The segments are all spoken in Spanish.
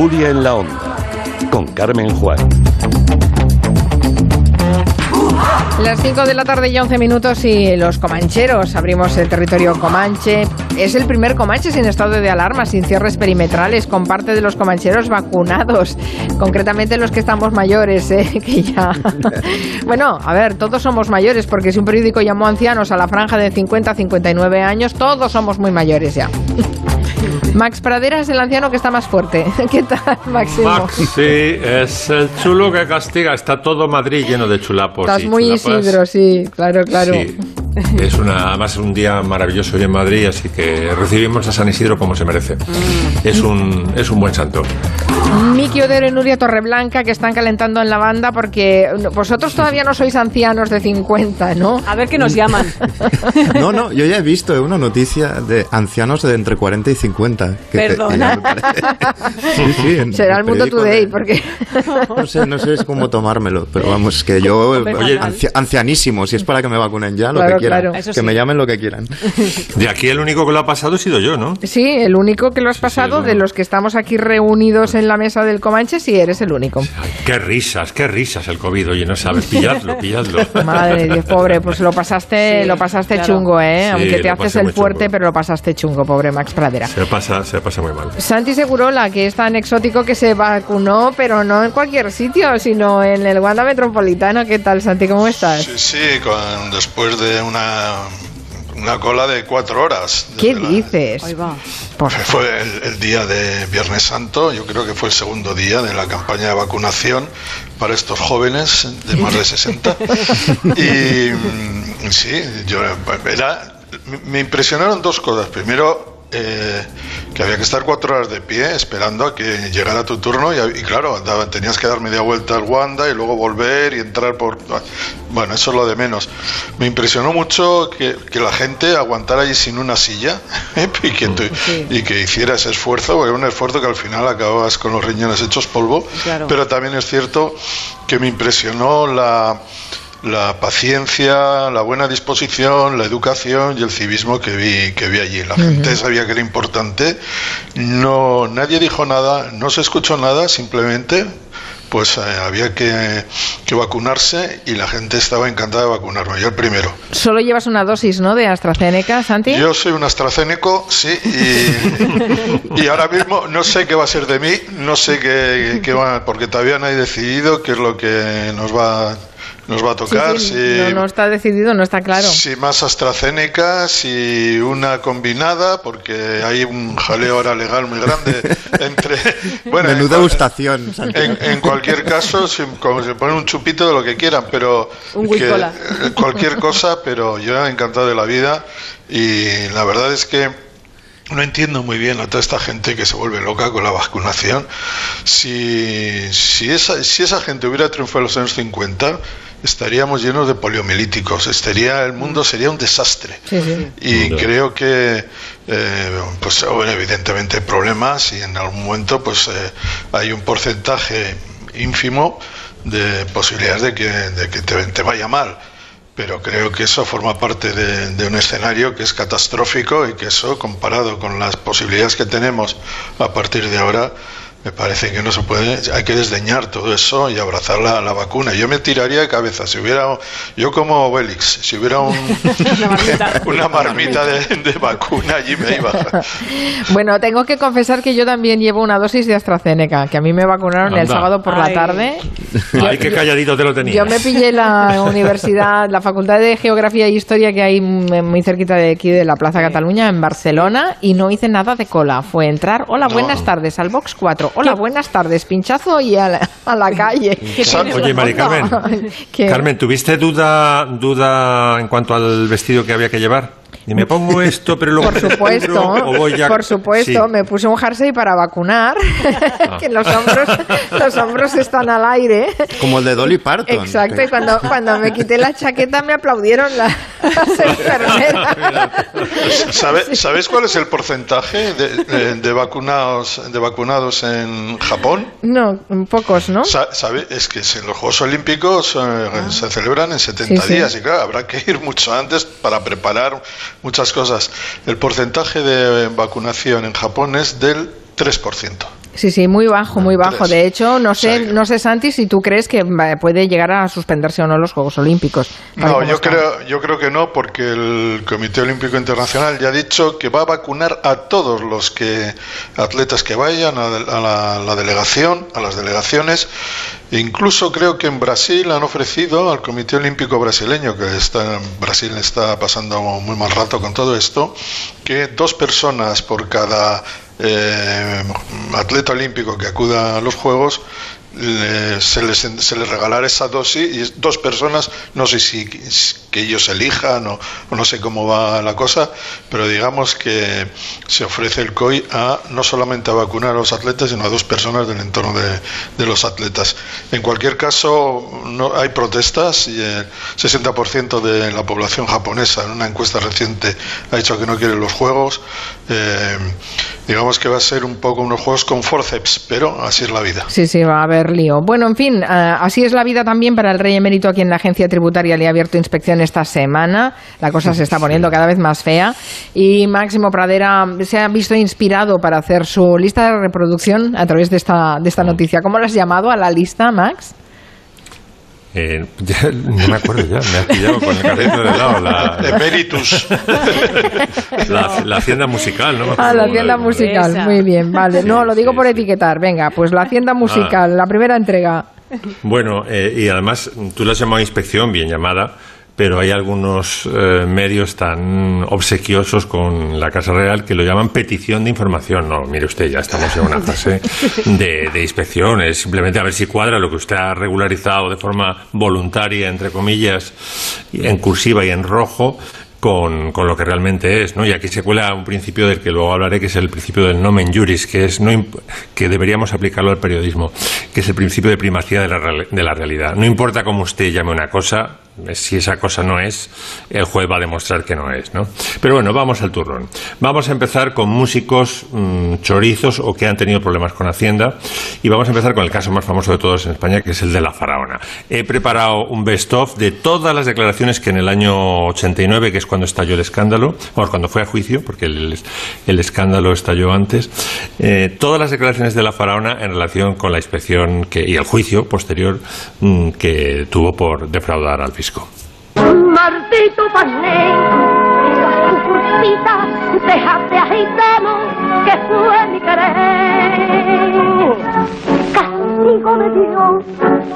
Tertulia en la Onda, con Carmen Juan. Las 5 de la tarde y 11 minutos y los comancheros. Abrimos el territorio comanche. Es el primer comanche sin estado de alarma, sin cierres perimetrales, con parte de los comancheros vacunados. Concretamente los que estamos mayores, ¿eh? que ya... bueno, a ver, todos somos mayores, porque si un periódico llamó ancianos a la franja de 50 a 59 años, todos somos muy mayores ya. Max Pradera es el anciano que está más fuerte. ¿Qué tal, Máximo? Max, sí, es el chulo que castiga. Está todo Madrid lleno de chulapos. Estás muy chulapas. Isidro, sí, claro, claro. Sí. Es una, además un día maravilloso hoy en Madrid, así que recibimos a San Isidro como se merece. Es un, es un buen santo. Miki Odero y Nuria Torreblanca que están calentando en la banda porque vosotros todavía no sois ancianos de 50, ¿no? A ver qué nos llaman. No, no, yo ya he visto una noticia de ancianos de entre 40 y 50. que te- Perdona. parece- Sí, sí, en Será el Mundo Today, de- porque No sé, no sé cómo tomármelo, pero vamos, que yo, Oye, anci- ancianísimo, si es para que me vacunen ya, lo Claro, que quieran. claro. Que sí. me llamen lo que quieran. De aquí el único que lo ha pasado he sido yo, ¿no? sí, el único que lo has pasado sí, de los que estamos aquí reunidos en la mesa del Comanche, sí eres el único. Ay, qué risas, qué risas el COVID. Oye, no sabes, pilladlo, pilladlo. Madre de Dios, pobre, pues lo pasaste, Sí, lo pasaste claro. chungo, ¿eh? Sí, Aunque te haces el fuerte, chungo. pero lo pasaste chungo, pobre Max Pradera. Se pasa, se pasa muy mal. Santi Segurola, que es tan exótico que se vacunó, pero no en cualquier sitio, sino en el Wanda Metropolitano. ¿Qué tal, Santi? ¿Cómo estás? Sí, sí, con, después de una, una cola de cuatro horas. ¿Qué la- dices? Ahí va. Por Fue el, el día de Viernes Santo, yo creo que fue el segundo día de la campaña de vacunación para estos jóvenes de más de 60. Y mm, sí, yo era, me impresionaron dos cosas. Primero, eh, que había que estar cuatro horas de pie esperando a que llegara tu turno y, y claro, andaba- tenías que dar media vuelta al Wanda y luego volver y entrar por... Bueno, eso es lo de menos. Me impresionó mucho que, que la gente aguantara allí sin una silla y, que tú- y que hiciera ese esfuerzo, porque era un esfuerzo que al final acababas con los riñones hechos polvo, Claro. pero también es cierto que me impresionó la, la paciencia, la buena disposición, la educación y el civismo que vi, que vi allí. La gente sabía que era importante, no, nadie dijo nada, no se escuchó nada, simplemente pues eh, había que, que vacunarse y la gente estaba encantada de vacunarme. Yo el primero. Solo llevas una dosis, ¿no? De AstraZeneca, Santi. Yo soy un AstraZeneca, sí, y, y ahora mismo no sé qué va a ser de mí, no sé qué, qué va, porque todavía no he decidido qué es lo que nos va, nos va a tocar. sí, si, no, no está decidido, no está claro. si más AstraZeneca, si una combinada, porque hay un jaleo ahora legal muy grande entre... Bueno, en Menuda cual- gustación, en, en cualquier caso, si, como se ponen un chupito de lo que quieran, pero Un que- cualquier cosa, pero yo encantado de la vida y la verdad es que no entiendo muy bien a toda esta gente que se vuelve loca con la vacunación. Si, si, esa, si esa gente hubiera triunfado en los años 50, estaríamos llenos de poliomielíticos, estaría, el mundo sería un desastre. Sí, sí. Y creo que, eh, pues bueno, evidentemente hay problemas y en algún momento pues eh, hay un porcentaje ínfimo de posibilidades de que, de que te, te vaya mal. Pero creo que eso forma parte de, de un escenario que es catastrófico y que eso, comparado con las posibilidades que tenemos a partir de ahora, me parece que no se puede, hay que desdeñar todo eso y abrazar la, la vacuna. Yo me tiraría de cabeza, si hubiera, yo como Obélix, si hubiera un- Una marmita. una marmita de, de vacuna, allí me iba. Bueno, tengo que confesar que yo también llevo una dosis de AstraZeneca, que a mí me vacunaron el sábado por la tarde. Ay, qué calladito te lo tenías. Yo me pillé la universidad, la Facultad de Geografía e Historia que hay muy cerquita de aquí de la Plaza Cataluña, en Barcelona, y no hice nada de cola. Fue entrar, hola, buenas tardes, al box 4. Hola, buenas tardes, pinchazo y a la, a la calle. Oye, Mari Carmen, ¿Qué? Carmen, ¿tuviste duda, duda en cuanto al vestido que había que llevar? Y me pongo esto, pero luego Por me supuesto, o voy ya- por supuesto, Sí. me puse un jersey para vacunar, que los hombros, los hombros están al aire. Como el de Dolly Parton. Exacto, y cuando, cuando me quité la chaqueta me aplaudieron la- las enfermeras. ¿Sabe- ¿Sabéis cuál es el porcentaje de, de- de vacunados, de vacunados en Japón? No, pocos, ¿no? Sa- ¿Sabe? Es que si los Juegos Olímpicos eh, se celebran en 70 Sí, sí. días y claro, habrá que ir mucho antes para preparar muchas cosas. El porcentaje de vacunación en Japón es del 3%. Sí, sí, muy bajo, muy bajo. De hecho, no sé, no sé, Santi, si tú crees que puede llegar a suspenderse o no los Juegos Olímpicos. No, yo está. creo, yo creo que no, porque el Comité Olímpico Internacional ya ha dicho que va a vacunar a todos los que atletas que vayan a, a la, la delegación, a las delegaciones. E incluso creo que en Brasil han ofrecido al Comité Olímpico brasileño, que está Brasil está pasando muy mal rato con todo esto, que dos personas por cada eh, atleta olímpico que acuda a los Juegos le- se, les, se les regalará esa dosis y dos personas, no sé si que ellos elijan o, no sé cómo va la cosa, pero digamos que se ofrece el COI a no solamente a vacunar a los atletas, sino a dos personas del entorno de, de los atletas. En cualquier caso, no hay protestas y el 60% de la población japonesa en una encuesta reciente ha dicho que no quiere los juegos. Eh, digamos que va a ser un poco unos juegos con forceps, pero así es la vida. Sí, sí, va a lío. Bueno, en fin, ah, así es la vida también para el rey emérito a quien la agencia tributaria le ha abierto inspección esta semana. La cosa se está poniendo cada vez más fea. Y Máximo Pradera se ha visto inspirado para hacer su lista de reproducción a través de esta, de esta noticia. ¿Cómo lo has llamado a la lista, Max? Eh, ya, no me acuerdo ya, me has pillado con el carrito de lado. La, Emeritus. la, la hacienda musical, ¿no? Ah, la hacienda la- musical. Esa. Muy bien, vale. No, lo digo sí, por sí. etiquetar. Venga, pues la hacienda musical, la primera entrega. Bueno, eh, y además tú lo has llamado inspección, bien llamada, pero hay algunos eh, medios tan obsequiosos con la Casa Real que lo llaman petición de información. No, mire usted, ya estamos en una fase de, de inspección. Es simplemente a ver si cuadra lo que usted ha regularizado de forma voluntaria, entre comillas, en cursiva y en rojo. Con, con lo que realmente es, ¿no? Y aquí se cuela un principio del que luego hablaré, que es el principio del nomen juris, que es no que deberíamos aplicarlo al periodismo, que es el principio de primacía de la, de la realidad. No importa cómo usted llame una cosa, si esa cosa no es, el juez va a demostrar que no es, ¿no? Pero bueno, vamos al turrón. Vamos a empezar con músicos mm, chorizos o que han tenido problemas con Hacienda y vamos a empezar con el caso más famoso de todos en España, que es el de la faraona. He preparado un best-of de todas las declaraciones que en el año 89, que es cuando estalló el escándalo, o cuando fue a juicio, porque el, el escándalo estalló antes, eh, todas las declaraciones de la faraona en relación con la inspección que, y el juicio posterior mm, que tuvo por defraudar al fisco. Maldito cursita, déjate agitamos, que fue mi querer. Castigo de Dios,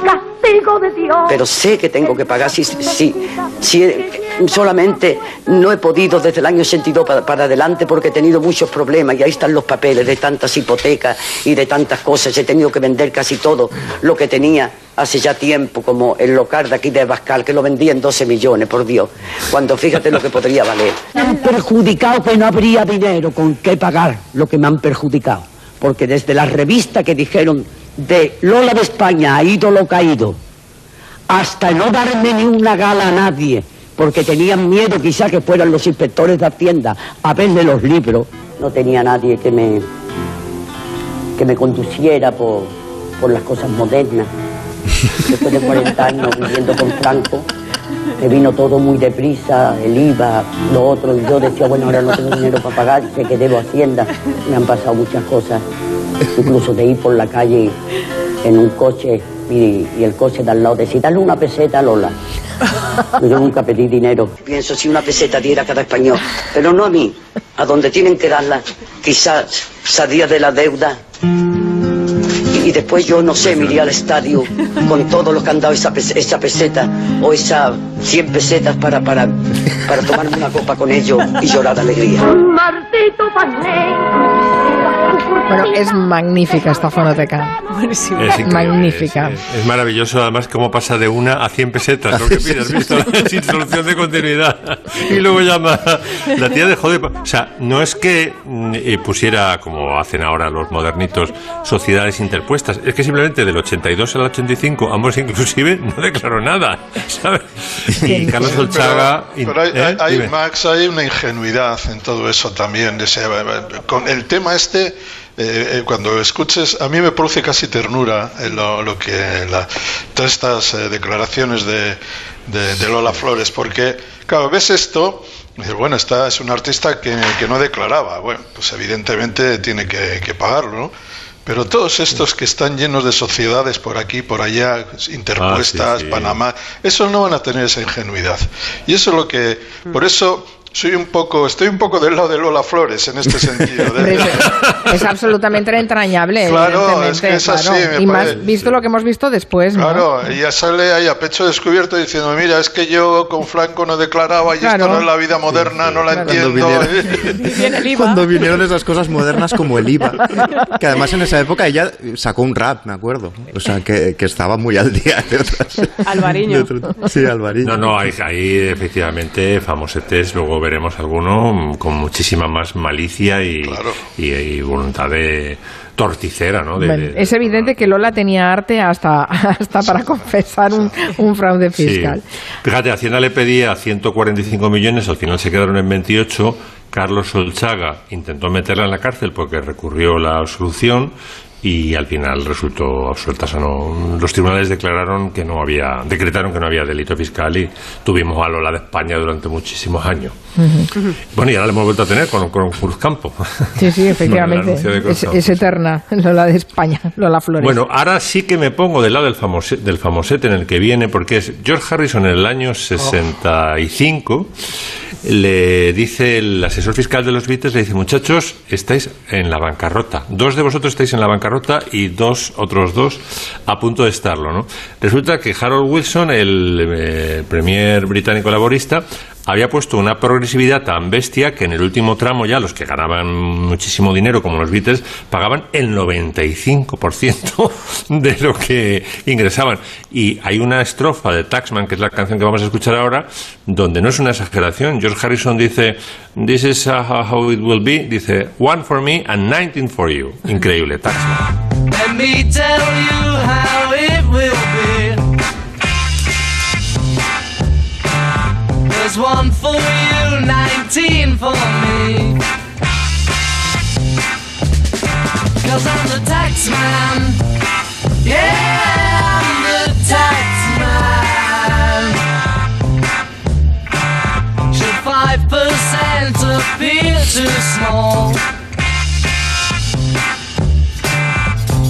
castigo de Dios. pero sé que tengo que pagar si, si, si eh, solamente no he podido desde el año 82 para, para adelante porque he tenido muchos problemas y ahí están los papeles de tantas hipotecas y de tantas cosas. He tenido que vender casi todo lo que tenía hace ya tiempo, como el local de aquí de Bascal, que lo vendí en 12 millones, por Dios, cuando fíjate lo que podría valer. Me han perjudicado que no habría dinero con qué pagar lo que me han perjudicado, porque desde la revista que dijeron de Lola de España a ídolo caído, hasta no darme ni una gala a nadie, porque tenían miedo quizá que fueran los inspectores de Hacienda a verle los libros. No tenía nadie que me, que me conduciera por, por las cosas modernas. Después de 40 años viviendo con Franco, me vino todo muy deprisa, el IVA, lo otro, y yo decía, bueno, ahora no tengo dinero para pagar, sé que debo a Hacienda, me han pasado muchas cosas, incluso de ir por la calle en un coche y, y el coche de al lado decir, dale una peseta a Lola. Yo nunca pedí dinero. Pienso si una peseta diera a cada español, pero no a mí, a donde tienen que darla, quizás salía de la deuda. Y, y después yo, no sé, me iría al estadio con todo lo que han dado esa, pes- esa peseta o esas 100 pesetas para, para, para tomarme una copa con ellos y llorar de alegría. Maldito Barney. Bueno, es magnífica esta fonoteca. Es Magnífica. Es, es- es maravilloso, además, cómo pasa de una a 100 pesetas. Lo que pides, visto, sin solución de continuidad. Y luego llama. La tía dejó de. O sea, no es que mm, eh, pusiera, como hacen ahora los modernitos, sociedades interpuestas. Es que simplemente del 82 al 85, ambos inclusive, no declaró nada. ¿sabes? Y Carlos Olchaga. Pero, pero hay, ¿eh? hay-. Max, hay una ingenuidad en todo eso también. de ese- con el tema este, eh, eh, cuando escuches, a mí me produce casi ternura eh, lo, lo que la- todas estas eh, declaraciones de, de- de Lola Flores, porque, claro, ves esto. y dices, bueno, esta es un artista que, que no declaraba. Bueno, pues evidentemente tiene que, que pagarlo, ¿no? Pero todos estos que están llenos de sociedades por aquí, por allá, interpuestas, Ah, sí, sí. Panamá, esos no van a tener esa ingenuidad. Y eso es lo que, por eso soy un poco, estoy un poco del lado de Lola Flores en este sentido. de- Hombre, es, absolutamente entrañable. Claro, es que es así, claro. me y más visto lo que hemos visto después, ¿no? Claro, ella sale ahí a pecho descubierto diciendo, mira, es que yo con Franco no declaraba y Claro. esto no es la vida moderna, no la Claro. entiendo. Viene el IVA. Cuando vinieron esas cosas modernas como el IVA, que además en esa época ella sacó un rap, me acuerdo. O sea, que, que estaba muy al día de otras. Alvariño. de sí, Alvariño. No, no, hay, hay efectivamente famosetes, luego veremos alguno mm, con muchísima más malicia y, Claro. y, y voluntad de torticera, ¿no? De- Bueno, de- es evidente que Lola tenía arte hasta, hasta para confesar un, un fraude Sí. fiscal. Fíjate, Hacienda le pedía 145 millones, al final se quedaron en 28. Carlos Solchaga intentó meterla en la cárcel porque recurrió la absolución y al final resultó absuelta. O sea, no- los tribunales declararon que no había, decretaron que no había delito fiscal y tuvimos a Lola de España durante muchísimos años. Bueno, y ahora la hemos vuelto a tener con, con Cruzcampo. Sí, sí, efectivamente. Es, es eterna, Lola de España, Lola Flores. Bueno, ahora sí que me pongo del lado del, famose- del famosete en el que viene, porque es George Harrison en el año 65. Le dice el asesor fiscal de los Beatles, le dice, muchachos, estáis en la bancarrota. Dos de vosotros estáis en la bancarrota y dos, otros dos, a punto de estarlo, ¿no? Resulta que Harold Wilson, el eh, premier británico laborista, había puesto una progresividad tan bestia que en el último tramo ya los que ganaban muchísimo dinero, como los Beatles, pagaban el 95% de lo que ingresaban. Y hay una estrofa de Taxman, que es la canción que vamos a escuchar ahora, donde no es una exageración. George Harrison dice, This is how it will be. Dice, One for me and 19 for you. Increíble, Taxman. Let There's one for you, 19 for me. Cause I'm the tax man. Yeah, I'm the tax man. Should 5% appear too small?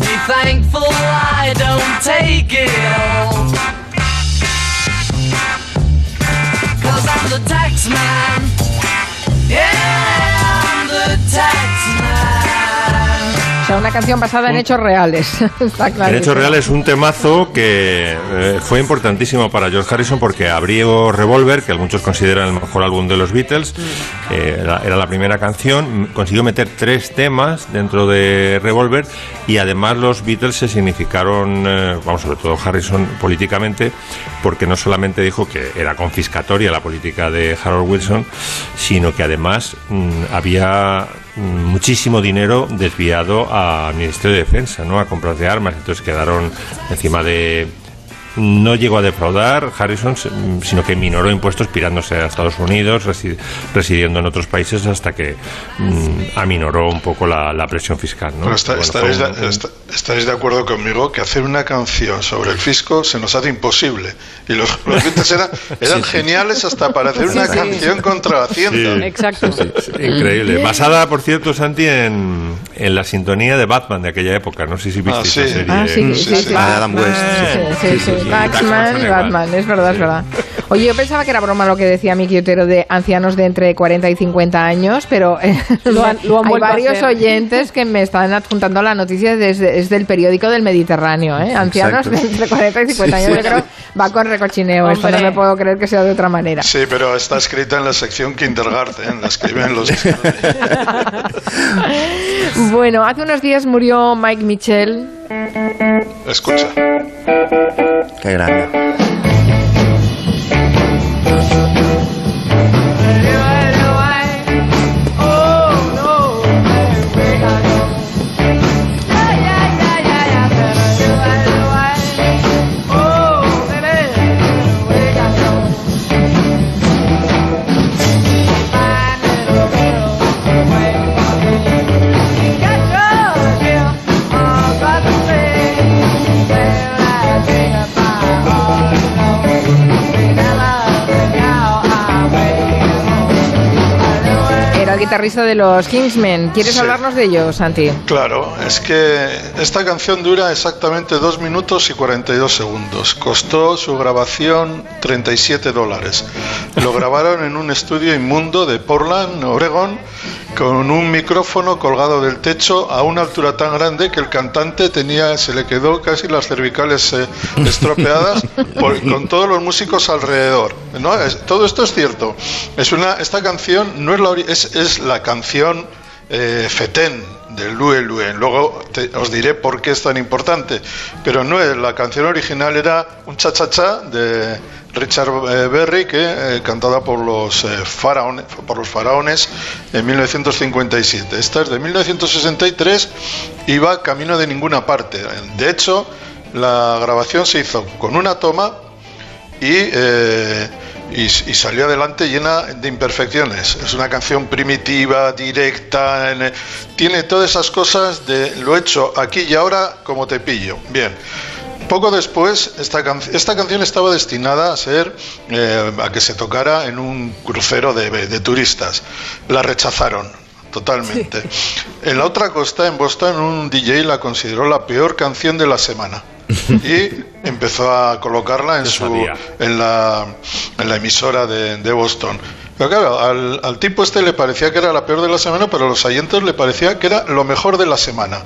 Be thankful I don't take it all. Man, Yeah. Canción basada en hechos reales. Está claro. En hechos reales, un temazo que eh, fue importantísimo para George Harrison porque abrió Revolver, que muchos consideran el mejor álbum de los Beatles. eh, era, era la primera canción. Consiguió meter tres temas dentro de Revolver y además los Beatles se significaron, eh, vamos, sobre todo Harrison políticamente, porque no solamente dijo que era confiscatoria la política de Harold Wilson, sino que además mm, había mm, muchísimo dinero desviado al Ministerio de Defensa, ¿no? A compras de armas. Entonces quedaron encima de. No llegó a defraudar Harrison, sino que minoró impuestos pirándose a Estados Unidos, resi- residiendo en otros países hasta que mm, aminoró un poco la, la presión fiscal. ¿no? Pero está- Bueno, estaréis, de, estaréis de acuerdo conmigo que hacer una canción sobre el fisco se nos hace imposible. Y los, los Beatles eran, eran geniales hasta para hacer una sí. canción contra Hacienda. Sí. Exacto. Increíble. Basada, por cierto, Santi, en, en la sintonía de Batman de aquella época. No sé si viste Ah, sí. esa serie. Ah, sí, Sí, sí, sí. sí. Ah, Adam West, Sí, Batman Batman y igual. Batman, es verdad, es verdad. Oye, yo pensaba que era broma lo que decía Miki Otero de ancianos de entre 40 y 50 años, pero eh, Lo han- lo han hay varios oyentes que me están adjuntando la noticia desde, desde el periódico del Mediterráneo. ¿eh? Ancianos Exacto. de entre 40 y 50 años, yo creo, va con recochineo. Esto no me puedo creer que sea de otra manera. Sí, pero está escrita en la sección Kindergarten, la escriben los... Bueno, hace unos días murió Mike Mitchell. Escucha. Qué grande. Guitarrista de los Kingsmen. ¿Quieres Sí. hablarnos de ellos, Santi? Claro, es que esta canción dura exactamente 2 minutos y 42 segundos. Costó su grabación 37 dólares. Lo grabaron en un estudio inmundo de Portland, Oregon, con un micrófono colgado del techo a una altura tan grande que el cantante tenía, se le quedó casi las cervicales eh, estropeadas por- con todos los músicos alrededor. ¿no? Es- todo esto es cierto. Es una, esta canción no es la, es, es la canción eh, Fetén del Lue Lue. Luego te- os diré por qué es tan importante. Pero no es, la canción original era un cha-cha-cha de Richard eh, Berry, que eh, cantada por los, eh, faraones, los faraones en 1957. Esta es de 1963 y va camino de ninguna parte. De hecho, la grabación se hizo con una toma y, y, salió adelante llena de imperfecciones. Es una canción primitiva, directa, en- tiene todas esas cosas de lo hecho aquí y ahora como te pillo. Bien. Poco después, esta, can- esta canción estaba destinada a ser eh, a que se tocara en un crucero de, de turistas. La rechazaron totalmente. En la otra costa, en Boston, un DJ la consideró la peor canción de la semana y empezó a colocarla en, su, en, la, en la emisora de, de Boston. Pero claro, al, al tipo este le parecía que era la peor de la semana, pero a los oyentes le parecía que era lo mejor de la semana.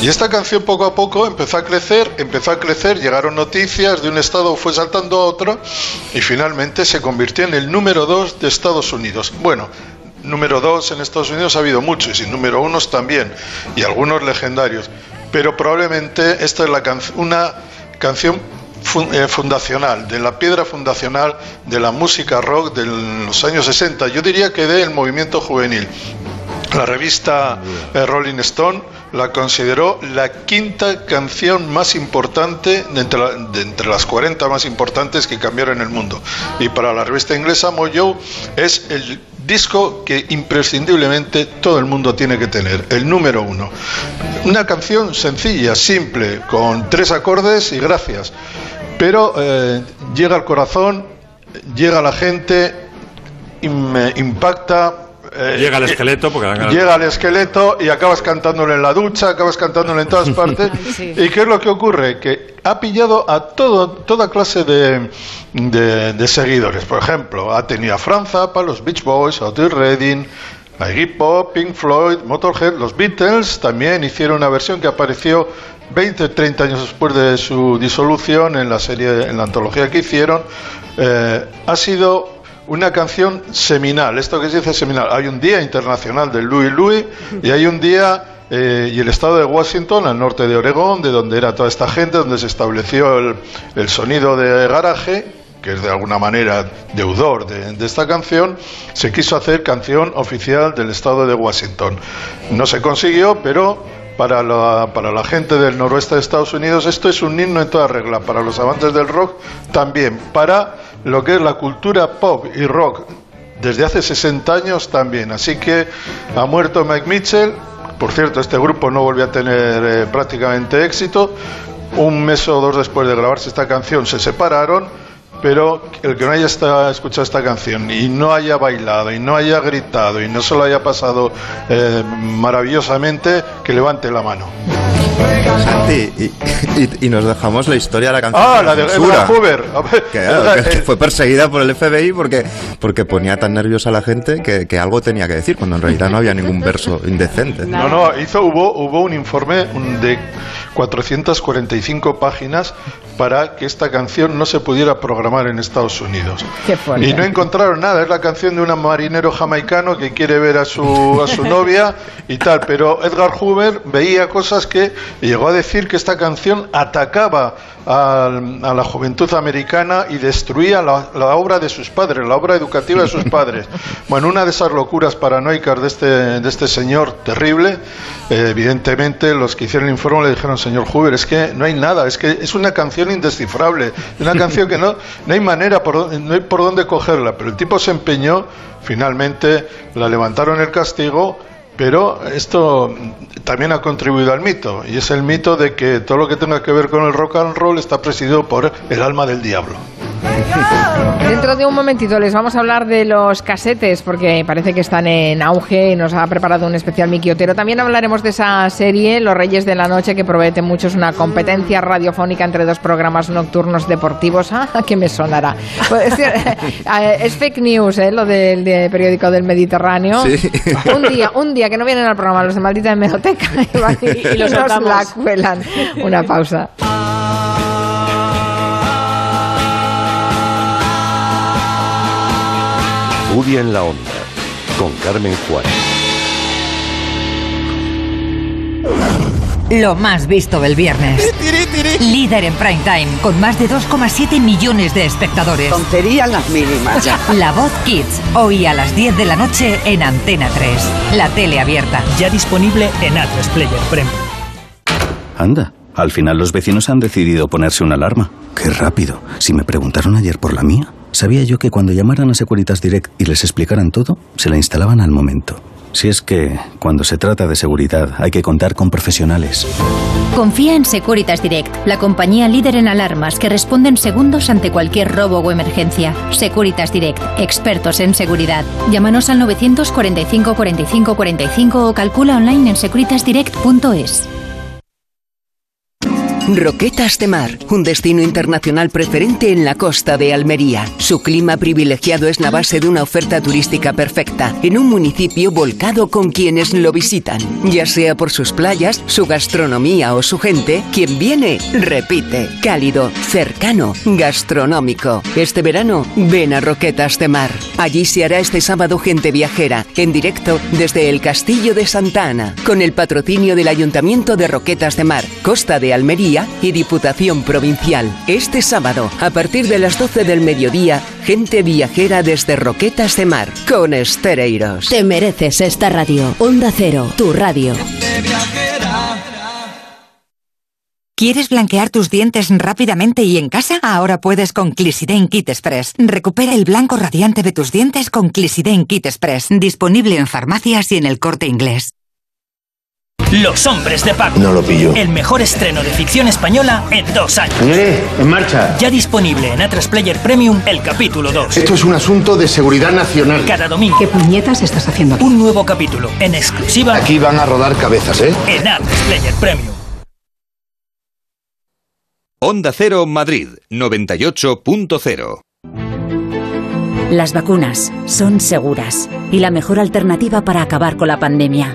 Y esta canción poco a poco empezó a crecer, empezó a crecer, llegaron noticias, de un estado fue saltando a otro y finalmente se convirtió en el número dos de Estados Unidos. Bueno, número dos en Estados Unidos ha habido muchos y número unos también, y algunos legendarios. Pero probablemente esta es la una canción fundacional, de la piedra fundacional de la música rock de los años 60. Yo diría que del movimiento juvenil. La revista eh, Rolling Stone la consideró la quinta canción más importante de entre, la- de entre las 40 más importantes que cambiaron el mundo. Y para la revista inglesa Mojo es el disco que imprescindiblemente todo el mundo tiene que tener, el número uno. Una canción sencilla, simple, con tres acordes y gracias. Pero eh, llega al corazón, llega a la gente, im- impacta. eh, Llega el eh, esqueleto porque ganas- Llega el esqueleto y acabas cantándolo en la ducha, acabas cantándolo en todas partes. Sí. ¿Y qué es lo que ocurre? Que ha pillado a todo, toda clase de, de- de seguidores. Por ejemplo, ha tenido a Franz Zappa, los Beach Boys, a Otis Redding, a Iggy Pop, Pink Floyd, Motorhead, los Beatles también hicieron una versión que apareció 20 o 30 años después de su disolución en la serie, en la antología que hicieron. Eh, ha sido una canción seminal. Esto que se dice seminal. Hay un día internacional del Louis Louis y hay un día eh, y el estado de Washington, al norte de Oregón, de donde era toda esta gente, donde se estableció el, sonido de garaje, que es de alguna manera deudor de, de esta canción, se quiso hacer canción oficial del estado de Washington. No se consiguió, pero para la, para la gente del noroeste de Estados Unidos esto es un himno en toda regla, para los amantes del rock también, para lo que es la cultura pop y rock desde hace 60 años también. Así que ha muerto Mike Mitchell. Por cierto, este grupo no volvió a tener eh, prácticamente éxito. Un mes o dos después de grabarse esta canción se separaron. Pero el que no haya esta- escuchado esta canción y no haya bailado y no haya gritado y no se lo haya pasado eh, maravillosamente, que levante la mano. Santi, y, y- y nos dejamos la historia de la canción. Ah, la de censura. Edgar Hoover. Que, claro, que- que fue perseguida por el FBI porque, porque ponía tan nerviosa a la gente que, que algo tenía que decir, cuando en realidad no había ningún verso indecente. No, no, hizo, hubo, hubo un informe de 445 páginas para que esta canción no se pudiera programar en Estados Unidos. Qué. Y no encontraron nada, es la canción de un marinero jamaicano que quiere ver a su, a su novia y tal, pero Edgar Hoover veía cosas que llegó a decir que esta canción atacaba a, la juventud americana y destruía la, la obra de sus padres, la obra educativa de sus padres. Bueno, una de esas locuras paranoicas de este, de este señor terrible, eh, evidentemente los que hicieron el informe le dijeron, señor Hoover, es que no hay nada, es que es una canción indescifrable, una canción que no, no hay manera, por, no hay por dónde cogerla, pero el tipo se empeñó, finalmente la levantaron el castigo, pero esto también ha contribuido al mito, y es el mito de que todo lo que tenga que ver con el rock and roll está presidido por el alma del diablo. Dentro de un momentito les vamos a hablar de los casetes porque parece que están en auge y nos ha preparado un especial Miki Otero. También hablaremos de esa serie Los Reyes de la Noche que promete mucho es una competencia radiofónica entre dos programas nocturnos deportivos. Ah, que me sonará. Pues, es, eh, es fake news, ¿eh? lo del de periódico del Mediterráneo. Sí. Un día, un día que no vienen al programa los de maldita hemeroteca y, van y- Y- y los nos la cuelan. Una pausa. Furia en la onda, con Carmen Juárez. Lo más visto del viernes. Líder en prime time, con más de 2,7 millones de espectadores. Tonterías las mínimas. La Voz Kids, hoy a las 10 de la noche en Antena 3. La tele abierta. Ya disponible en A3 Player Premium. Anda, al final los vecinos han decidido ponerse una alarma. Qué rápido. Si me preguntaron ayer por la mía, sabía yo que cuando llamaran a Securitas Direct y les explicaran todo, se la instalaban al momento. Si es que, cuando se trata de seguridad, hay que contar con profesionales. Confía en Securitas Direct, la compañía líder en alarmas que responde en segundos ante cualquier robo o emergencia. Securitas Direct, expertos en seguridad. Llámanos al 945 45 45 o calcula online en securitasdirect.es. Roquetas de Mar, un destino internacional preferente en la costa de Almería. Su clima privilegiado es la base de una oferta turística perfecta, en un municipio volcado con quienes lo visitan. Ya sea por sus playas, su gastronomía o su gente, quien viene, repite. Cálido, cercano, gastronómico. Este verano, ven a Roquetas de Mar. Allí se hará este sábado Gente Viajera, en directo desde el Castillo de Santa Ana, con el patrocinio del Ayuntamiento de Roquetas de Mar, Costa de Almería y Diputación Provincial. Este sábado, a partir de las 12 del mediodía, Gente Viajera desde Roquetas de Mar, con Estereiros. Te mereces esta radio. Onda Cero, tu radio. ¿Quieres blanquear tus dientes rápidamente y en casa? Ahora puedes con Clisiden Kit Express. Recupera el blanco radiante de tus dientes con Clisiden Kit Express. Disponible en farmacias y en el corte inglés. Los hombres de Paco. No lo pillo. El mejor estreno de ficción española en dos años. En marcha. Ya disponible en A3 Player Premium el capítulo 2. Esto es un asunto de seguridad nacional. Cada domingo. ¿Qué puñetas estás haciendo Un nuevo capítulo en exclusiva Aquí van a rodar cabezas, ¿eh? en A3 Player Premium. Onda Cero Madrid 98.0 Las vacunas son seguras y la mejor alternativa para acabar con la pandemia.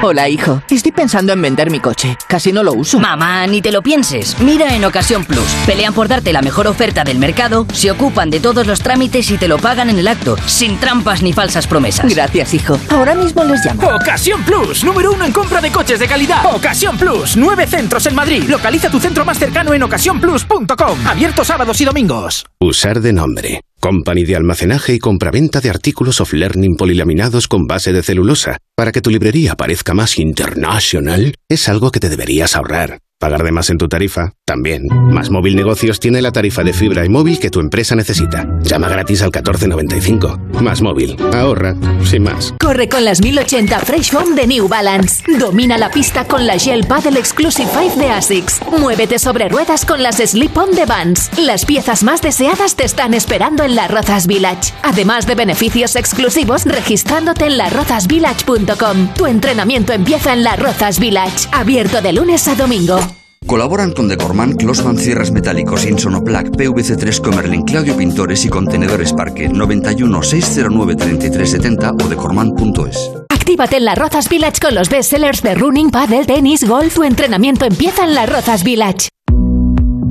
Hola, hijo. Estoy pensando en vender mi coche. Casi no lo uso. Mamá, ni te lo pienses. Mira en Ocasión Plus. Pelean por darte la mejor oferta del mercado, se ocupan de todos los trámites y te lo pagan en el acto, sin trampas ni falsas promesas. Gracias, hijo. Ahora mismo les llamo. Ocasión Plus, número uno en compra de coches de calidad. Ocasión Plus, nueve centros en Madrid. Localiza tu centro más cercano en ocasiónplus.com. Abierto sábados y domingos. Usar de nombre. Company de almacenaje y compraventa de artículos of learning polilaminados con base de celulosa. Para que tu librería parezca más international, es algo que te deberías ahorrar. Pagar de más en tu tarifa, también. Más Móvil Negocios tiene la tarifa de fibra y móvil que tu empresa necesita. Llama gratis al 1495. Más Móvil. Ahorra, sin más. Corre con las 1080 Fresh Foam de New Balance. Domina la pista con la Gel Paddle Exclusive 5 de ASICS. Muévete sobre ruedas con las Slip-On de Vans. Las piezas más deseadas te están esperando en la Rozas Village. Además de beneficios exclusivos registrándote en larozasvillage.com. Tu entrenamiento empieza en la Rozas Village. Abierto de lunes a domingo. Colaboran con Decorman, Closman Cierres Metálicos, Insonoplac, PVC3 Comerlin, Claudio Pintores y Contenedores Parque 91 609 3370 o decorman.es. Actívate en la Rozas Village con los bestsellers de running, paddle, tenis, golf. Tu entrenamiento empieza en la Rozas Village.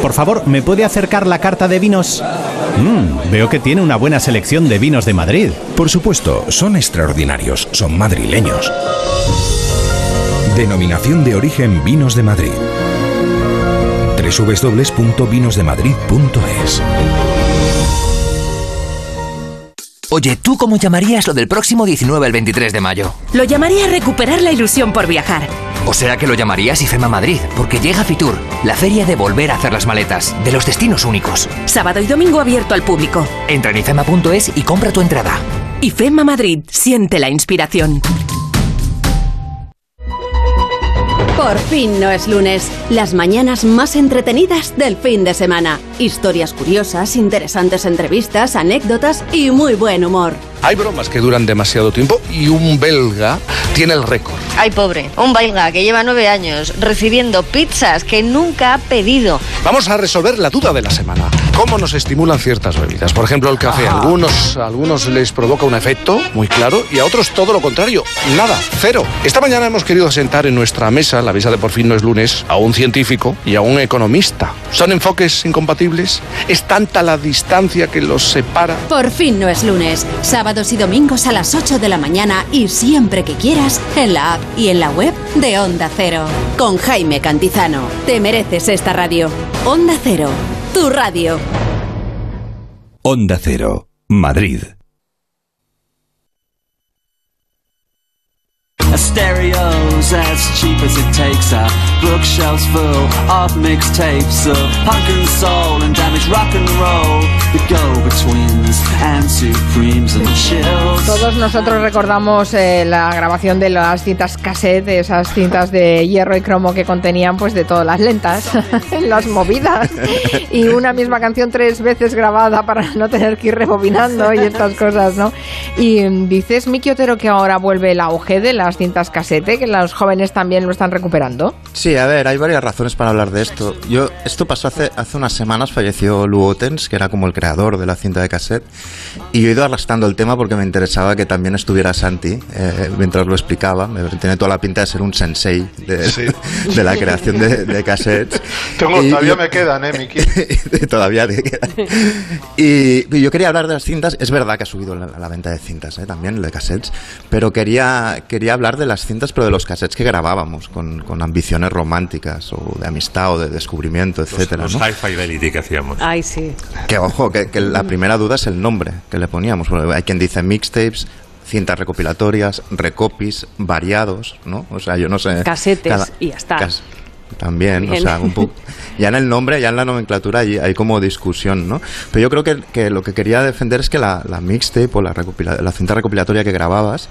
Por favor, ¿me puede acercar la carta de vinos? Mmm, veo que tiene una buena selección de vinos de Madrid. Por supuesto, son extraordinarios, son madrileños. Denominación de origen Vinos de Madrid. www.vinosdemadrid.es Oye, ¿tú cómo llamarías lo del próximo 19 al 23 de mayo? Lo llamaría recuperar la ilusión por viajar. O será que lo llamarías IFEMA Madrid, porque llega Fitur, la feria de volver a hacer las maletas, de los destinos únicos. Sábado y domingo abierto al público. Entra en ifema.es y compra tu entrada. IFEMA Madrid, siente la inspiración. Por fin no es lunes. Las mañanas más entretenidas del fin de semana. Historias curiosas, interesantes entrevistas, anécdotas y muy buen humor. Hay bromas que duran demasiado tiempo y un belga tiene el récord. Ay, pobre, un belga que lleva nueve años recibiendo pizzas que nunca ha pedido. Vamos a resolver la duda de la semana. ¿Cómo nos estimulan ciertas bebidas? Por ejemplo, el café. A algunos, a algunos les provoca un efecto muy claro y a otros todo lo contrario. Nada, cero. Esta mañana hemos querido sentar en nuestra mesa, la mesa de por fin no es lunes, a un científico y a un economista. ¿Son enfoques incompatibles? ¿Es tanta la distancia que los separa? Por fin no es lunes. Sábados y domingos a las 8 de la mañana y siempre que quieras en la app y en la web de Onda Cero. Con Jaime Cantizano. Te mereces esta radio. Onda Cero. Tu radio. Onda Cero, Madrid. A stereo's cheap as it takes. A bookshelves full of mixtapes of punk and soul and damaged rock and roll. The go-betweens and supremes and chills. Todos nosotros recordamos eh, la grabación de las cintas cassette, esas cintas de hierro y cromo que contenían pues de todas las lentas, las movidas y una misma canción tres veces grabada para no tener que ir rebobinando y estas cosas, ¿no? Y mm, dices, Miki Otero, que ahora vuelve el auge de las cintas casete, que los jóvenes también lo están recuperando. Sí, a ver, hay varias razones para hablar de esto. Yo, esto pasó hace, hace unas semanas, falleció Lou Ottens, que era como el creador de la cinta de cassette, y yo he ido arrastrando el tema porque me interesaba que también estuviera Santi eh, mientras lo explicaba. Me, tiene toda la pinta de ser un sensei de, Sí. de la creación de, de cassettes. Tengo- Y todavía yo- me quedan, ¿eh, Miki? todavía te queda. Y yo quería hablar de las cintas. Es verdad que ha subido la, la venta de cintas, ¿eh? también, de cassettes. Pero quería, quería hablar de las cintas, pero de los cassettes que grabábamos, con, con ambiciones románticas, o de amistad, o de descubrimiento, etcétera. Los ¿no? high fidelity que hacíamos. Ay, sí. Que ojo, que, que la primera duda es el nombre que le poníamos. Bueno, hay quien dice mixtapes, cintas recopilatorias, recopis, variados, ¿no? O sea, yo no sé. Casetes cada- y ya está. cas- también, Bien. o sea, un poco. Ya en el nombre, ya en la nomenclatura, hay, hay como discusión, ¿no? Pero yo creo que, que lo que quería defender es que la, la mixtape o la, recopila- la cinta recopilatoria que grababas,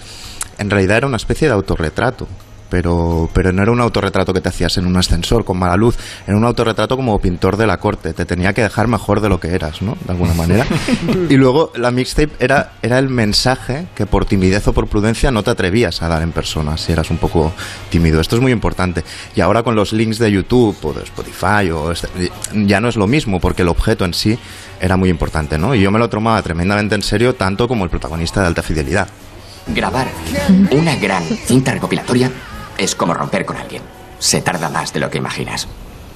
en realidad era una especie de autorretrato. Pero, pero no era un autorretrato que te hacías en un ascensor con mala luz, era un autorretrato como pintor de la corte, te tenía que dejar mejor de lo que eras, ¿no? De alguna manera. Y luego la mixtape era, era el mensaje que por timidez o por prudencia no te atrevías a dar en persona, si eras un poco tímido. Esto es muy importante. Y ahora con los links de YouTube o de Spotify o este- ya no es lo mismo, porque el objeto en sí era muy importante, ¿no? Y yo me lo tomaba tremendamente en serio, tanto como el protagonista de Alta Fidelidad. Grabar una gran cinta recopilatoria es como romper con alguien. Se tarda más de lo que imaginas.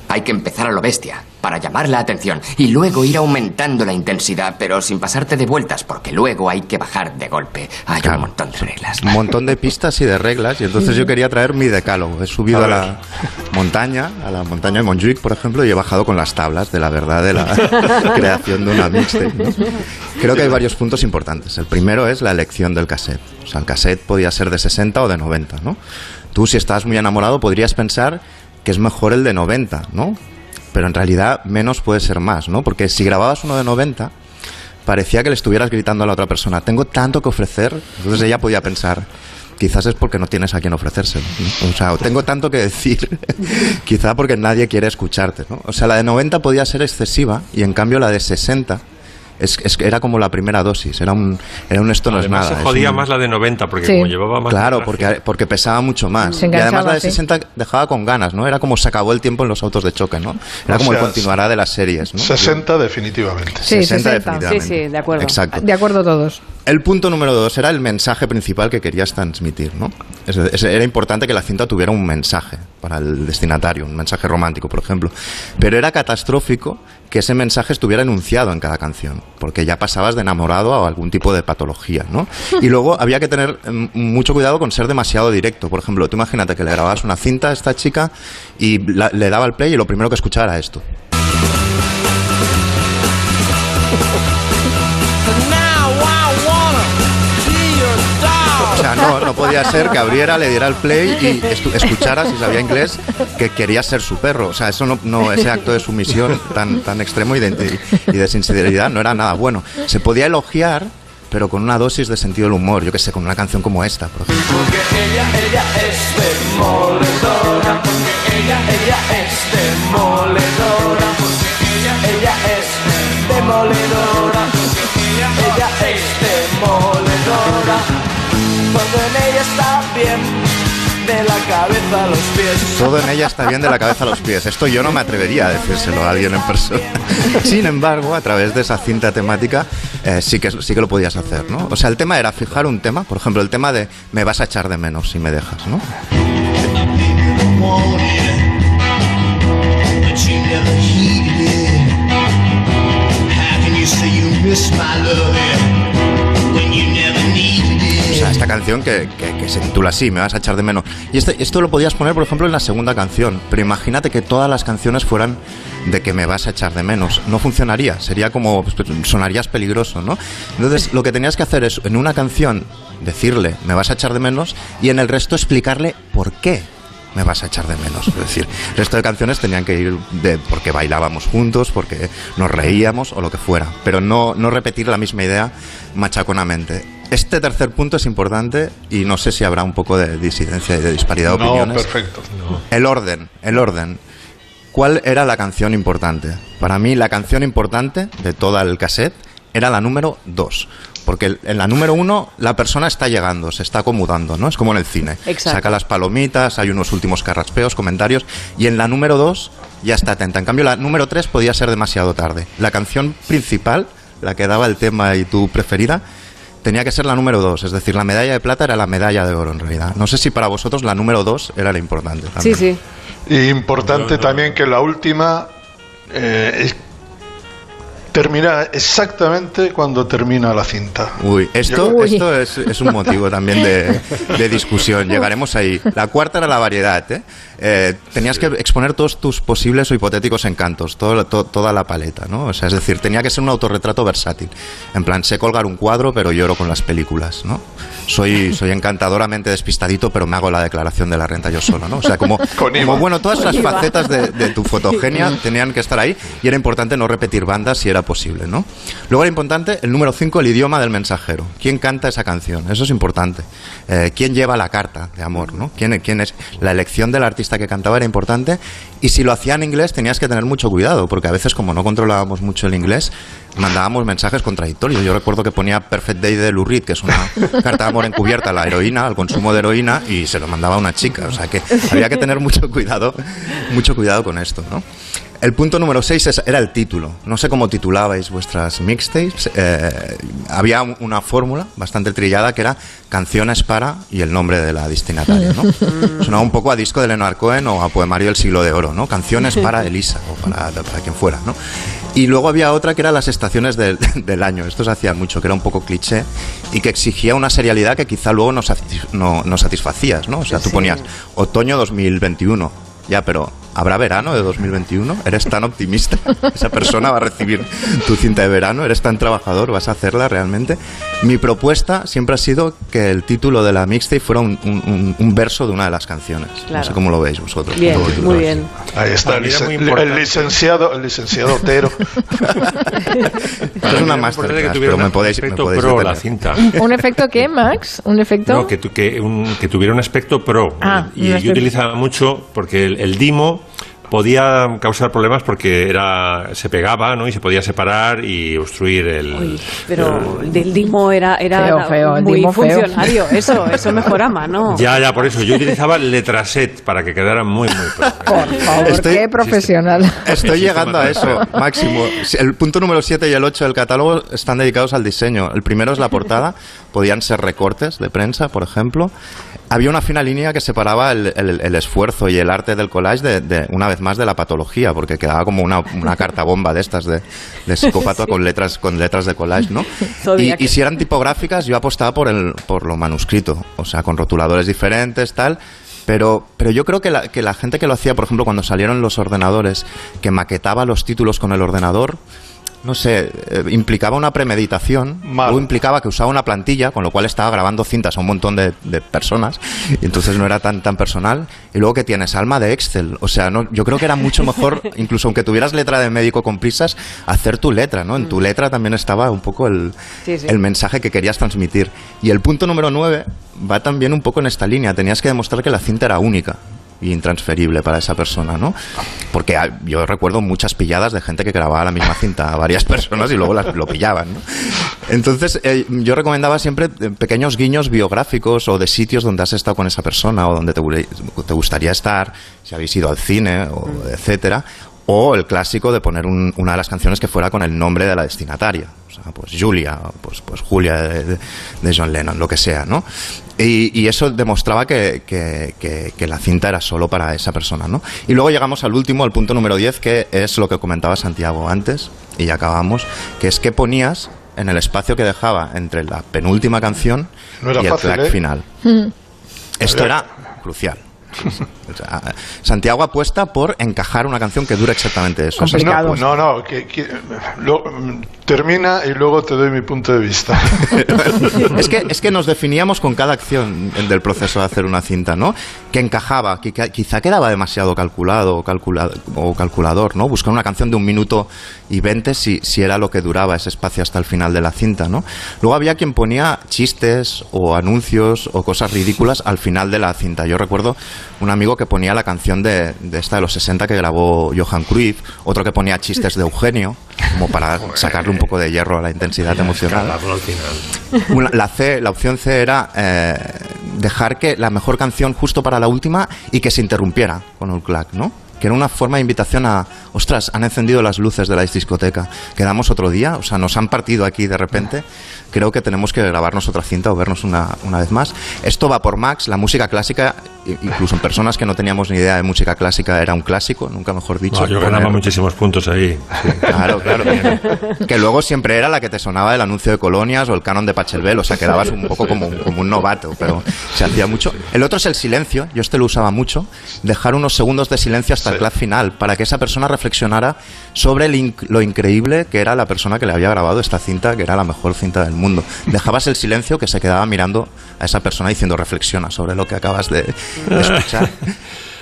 Hay que empezar a lo bestia, para llamar la atención, y luego ir aumentando la intensidad, pero sin pasarte de vueltas, porque luego hay que bajar de golpe. Hay un montón de reglas. Un montón de pistas y de reglas, y entonces yo quería traer mi decálogo. He subido a, la montaña, a la montaña de Montjuic, por ejemplo, y he bajado con las tablas de la verdad de la creación de una mixtape. ¿no? Creo que hay varios puntos importantes. El primero es la elección del cassette. O sea, el cassette podía ser de 60 o de 90, ¿no? Tú, si estás muy enamorado, podrías pensar que es mejor el de 90, ¿no? Pero en realidad menos puede ser más, ¿no? Porque si grababas uno de 90, parecía que le estuvieras gritando a la otra persona, tengo tanto que ofrecer. Entonces ella podía pensar, quizás es porque no tienes a quien ofrecérselo. ¿no? O sea, tengo tanto que decir, quizá porque nadie quiere escucharte. ¿no? O sea, la de 90 podía ser excesiva y en cambio la de 60 es, es- era como la primera dosis, era un, era un esto no es nada. se jodía un- más la de 90, porque Sí. como llevaba más... Claro, porque, porque pesaba mucho más. Y además la de sí. 60 dejaba con ganas, ¿no? Era como se acabó el tiempo en los autos de choque, ¿no? Era O como el sea, continuará de las series, ¿no? 60 definitivamente. Sí, 60 60. definitivamente. Sí, sí, de acuerdo. Exacto. De acuerdo todos. El punto número dos era el mensaje principal que querías transmitir, ¿no? Es- es- Era importante que la cinta tuviera un mensaje para el destinatario, un mensaje romántico, por ejemplo. Pero era catastrófico que ese mensaje estuviera enunciado en cada canción, porque ya pasabas de enamorado a algún tipo de patología, ¿no? Y luego había que tener mm, mucho cuidado con ser demasiado directo. Por ejemplo, tú imagínate que le grababas una cinta a esta chica y la- le daba el play y lo primero que escuchaba era esto. no, no podía ser que abriera, le diera el play y escuchara, si sabía inglés, que quería ser su perro. O sea, eso no, no ese acto de sumisión tan, tan extremo y de, y de sinceridad no era nada bueno. Se podía elogiar, pero con una dosis de sentido del humor, yo que sé, con una canción como esta, por ejemplo. Porque ella, ella es demoledora. Porque ella, ella es demoledora. Porque ella, ella es demoledora. Bien, de la cabeza a los pies. Todo en ella está bien de la cabeza a los pies. Esto yo no me atrevería a decírselo a alguien en persona. Sin embargo, a través de esa cinta temática eh, sí, que, sí que lo podías hacer, ¿no? O sea, el tema era fijar un tema, por ejemplo, el tema de me vas a echar de menos si me dejas, ¿no? Esta canción que, que- se titula así, me vas a echar de menos. Y este- esto lo podías poner, por ejemplo, en la segunda canción. Pero imagínate que todas las canciones fueran de que me vas a echar de menos. No funcionaría, sería como, pues, sonarías peligroso, ¿no? Entonces, lo que tenías que hacer es, en una canción, decirle, me vas a echar de menos, y en el resto explicarle por qué me vas a echar de menos. Es decir, el resto de canciones tenían que ir de porque bailábamos juntos, porque nos reíamos o lo que fuera, pero no, no repetir la misma idea machaconamente. Este tercer punto es importante y no sé si habrá un poco de disidencia y de disparidad de No, opiniones. perfecto. El orden, el orden. ¿Cuál era la canción importante? Para mí la canción importante de toda el cassette era la número 2. Porque en la número 1 la persona está llegando, se está acomodando, ¿no? Es como en el cine. Exacto. Saca las palomitas, hay unos últimos carraspeos, comentarios. Y en la número 2 ya está atenta. En cambio, la número 3 podía ser demasiado tarde. La canción principal, la que daba el tema y tu preferida, tenía que ser la número 2. Es decir, la medalla de plata era la medalla de oro en realidad. No sé si para vosotros la número 2 era la importante. también. Sí, sí. Y importante también que la última eh, es- termina exactamente cuando termina la cinta. Uy, esto, esto es, es un motivo también de, de discusión. Llegaremos ahí. La cuarta era la variedad. ¿eh? Eh, tenías que exponer todos tus posibles o hipotéticos encantos, todo, to- toda la paleta. ¿no? O sea, es decir, tenía que ser un autorretrato versátil. En plan, sé colgar un cuadro, pero lloro con las películas. ¿no? Soy, soy encantadoramente despistadito, pero me hago la declaración de la renta yo solo. ¿no? O sea, como, como bueno, todas las facetas de, de tu fotogenia tenían que estar ahí y era importante no repetir bandas si era posible, ¿no? Luego era importante el número 5, el idioma del mensajero. ¿Quién canta esa canción? Eso es importante. Eh, ¿Quién lleva la carta de amor, ¿no? ¿Quién, quién es? La elección del artista que cantaba era importante y si lo hacía en inglés tenías que tener mucho cuidado porque a veces como no controlábamos mucho el inglés mandábamos mensajes contradictorios. Yo recuerdo que ponía Perfect Day de Lou Reed, que es una carta de amor encubierta a la heroína, al consumo de heroína y se lo mandaba a una chica. O sea que había que tener mucho cuidado, mucho cuidado con esto, ¿no? El punto número 6 era el título. No sé cómo titulabais vuestras mixtapes. Eh, había un- una fórmula bastante trillada que era canciones para y el nombre de la destinataria. ¿no? Sonaba un poco a disco de Leonard Cohen o a poemario del siglo de oro. ¿no? Canciones para Elisa o para, para quien fuera. ¿no? Y luego había otra que era las estaciones del, del año. Esto se hacía mucho, que era un poco cliché y que exigía una serialidad que quizá luego no, satis- no, no satisfacías. ¿no? O sea, tú ponías otoño 2021. Ya, pero ¿habrá verano de 2021? ¿Eres tan optimista? ¿Esa persona va a recibir tu cinta de verano? ¿Eres tan trabajador? ¿Vas a hacerla realmente? Mi propuesta siempre ha sido que el título de la mixtape fuera un, un- un- un verso de una de las canciones. No Claro. sé cómo lo veis vosotros. Bien, muy bien. Ahí está el, el licenciado, el licenciado Otero. Es una masterclass, pero me podéis, me podéis pro la cinta. ¿Un efecto qué, Max? ¿Un efecto? No, que, tu- que, un- que tuviera un aspecto pro. Ah, y yo aspecto- utilizaba mucho, porque el, el Dimo podía causar problemas porque era se pegaba, ¿no? Y se podía separar y obstruir el. Uy, pero el del Dimo era, era Feo, feo, el muy Dimo feo. funcionario. Eso, eso mejoraba, ¿no? Ya, ya, por eso. Yo utilizaba letraset para que quedara muy, muy. Por favor, Estoy- qué profesional. Estoy llegando a eso, Máximo. El punto número 7 y el 8 del catálogo están dedicados al diseño. El primero es la portada, podían ser recortes de prensa, por ejemplo. Había una fina línea que separaba el, el- el esfuerzo y el arte del collage de, de, una vez más de la patología, porque quedaba como una, una carta bomba de estas de, de psicópata con letras con letras de collage, ¿no? Y, y si eran tipográficas, yo apostaba por el por lo manuscrito, o sea, con rotuladores diferentes, tal. Pero, pero yo creo que la, que la gente que lo hacía, por ejemplo, cuando salieron los ordenadores, que maquetaba los títulos con el ordenador, no sé, eh, implicaba una premeditación, o implicaba que usaba una plantilla, con lo cual estaba grabando cintas a un montón de, de personas, y entonces no era tan, tan personal. Y luego que tienes alma de Excel, o sea, no, yo creo que era mucho mejor, incluso aunque tuvieras letra de médico con prisas, hacer tu letra, ¿no? En tu letra también estaba un poco el, Sí, sí. el mensaje que querías transmitir. Y el punto número 9 va también un poco en esta línea. Tenías que demostrar que la cinta era única intransferible para esa persona, ¿no? Porque yo recuerdo muchas pilladas de gente que grababa la misma cinta a varias personas y luego las, lo pillaban, ¿no? Entonces, eh, yo recomendaba siempre eh, pequeños guiños biográficos o de sitios donde has estado con esa persona o donde te, te gustaría estar, si habéis ido al cine, o etcétera. O el clásico de poner un- una de las canciones que fuera con el nombre de la destinataria. O sea, pues Julia, pues, pues Julia de, John Lennon, lo que sea, ¿no? Y, y eso demostraba que, que- que- que la cinta era solo para esa persona, ¿no? Y luego llegamos al último, al punto número 10, que es lo que comentaba Santiago antes, y ya acabamos, que es que ponías en el espacio que dejaba entre la penúltima canción No y el fácil, track ¿eh? final. Esto era crucial. O sea, Santiago apuesta por encajar una canción que dura exactamente eso. No, no, no, que, que- lo- termina y luego te doy mi punto de vista. es, que, es que nos definíamos con cada acción del proceso de hacer una cinta, ¿no? Que encajaba, que, que quizá quedaba demasiado calculado o, calcula- o calculador, ¿no? Buscar una canción de un minuto y veinte si, si era lo que duraba ese espacio hasta el final de la cinta, ¿no? Luego había quien ponía chistes o anuncios o cosas ridículas al final de la cinta. Yo recuerdo un amigo que ponía la canción de, de esta de los 60 que grabó Johan Cruyff, otro que ponía chistes de Eugenio, como para sacarle un poco de hierro a la intensidad emocional. Una- la C, la opción C era eh, dejar que la mejor canción justo para la última y que se interrumpiera con el clack, ¿no? Que era una forma de invitación a, ostras, han encendido las luces de la discoteca, quedamos otro día, o sea, nos han partido aquí de repente, creo que tenemos que grabarnos otra cinta o vernos una, una vez más. Esto va por Max, la música clásica, incluso en personas que no teníamos ni idea de música clásica, era un clásico, nunca mejor dicho. No, yo Poner- ganaba muchísimos puntos ahí. sí. Claro, claro. que luego siempre era la que te sonaba el anuncio de colonias o el canon de Pachelbel, o sea, quedabas un poco como un, como un novato, pero se hacía mucho. El otro es el silencio, yo este lo usaba mucho, dejar unos segundos de silencio hasta final, para que esa persona reflexionara sobre inc- lo increíble que era la persona que le había grabado esta cinta, que era la mejor cinta del mundo. Dejabas el silencio que se quedaba mirando a esa persona diciendo reflexiona sobre lo que acabas de, de escuchar.